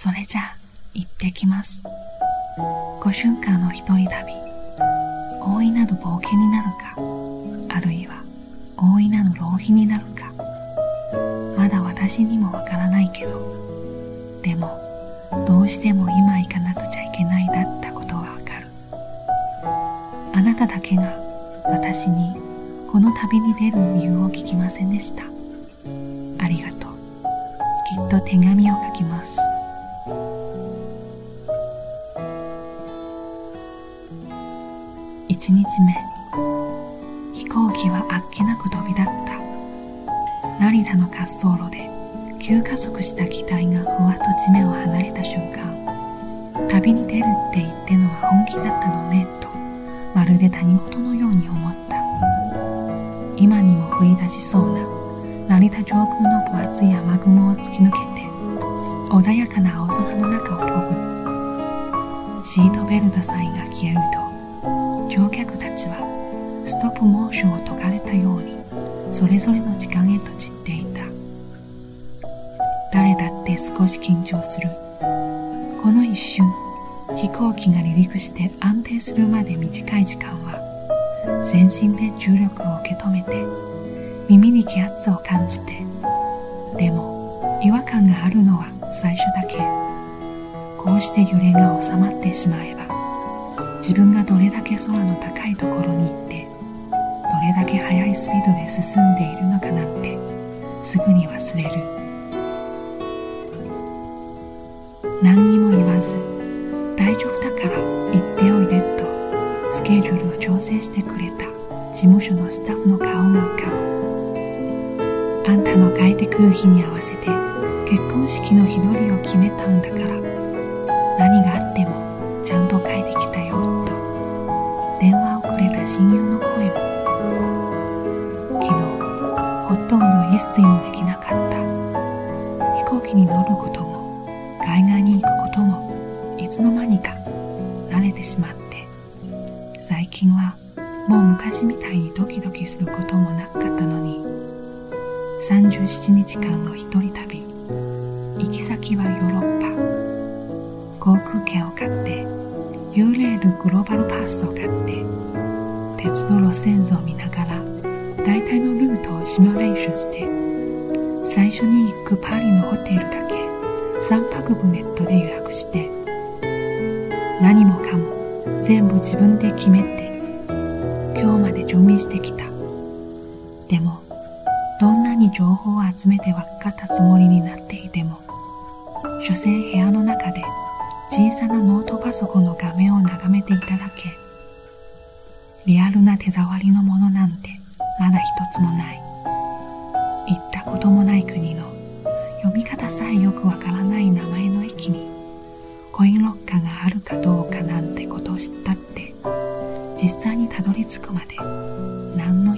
それじゃあ行ってきます。5瞬間の一人旅大いなる冒険になるかあるいは大いなる浪費になるか。まだ私にもわからないけどでもどうしても今行かなくちゃいけないだったことはわかる。あなただけが私にこの旅に出る理由を聞きませんでした。ありがとう。きっと手紙を書きます。1日目。飛行機はあっけなく飛び立った。成田の滑走路で急加速した機体がふわっと地面を離れた瞬間旅に出るって言ってのは本気だったのねとまるで他人事のように思った。今にも降り出しそうな成田上空の分厚い雨雲を突き抜けて穏やかな青空の中を飛ぶ。シートベルトさえが消えると乗客たちはストップモーションを解かれたようにそれぞれの時間へと散っていた。誰だって少し緊張する。この一瞬飛行機が離陸して安定するまで短い時間は全身で重力を受け止めて耳に気圧を感じてでも違和感があるのは最初だけ。こうして揺れが収まってしまえば自分がどれだけ空の高いところに行ってどれだけ速いスピードで進んでいるのかなんてすぐに忘れる。何にも言わず大丈夫だから行っておいでとスケジュールを調整してくれた事務所のスタッフの顔が浮か。ぶあんたの帰ってくる日に合わせて結婚式の日取りを決めたんだから何があってほとんど一睡もできなかった。飛行機に乗ることも海外に行くこともいつの間にか慣れてしまって最近はもう昔みたいにドキドキすることもなかったのに37日間の一人旅行き先はヨーロッパ。航空券を買ってユーレールグローバルパースを買って鉄道路線図を見ながら大体のルートをシミュレーションして最初に行くパリのホテルだけ3泊分ネットで予約して何もかも全部自分で決めて今日まで準備してきた。でもどんなに情報を集めて分かったつもりになっていても所詮部屋の中で小さなノートパソコンの画面を眺めていただけ。リアルな手触りのものなんてまだ一つもない。行ったこともない国の読み方さえよくわからない名前の駅にコインロッカーがあるかどうかなんてことを知ったって実際にたどり着くまで何の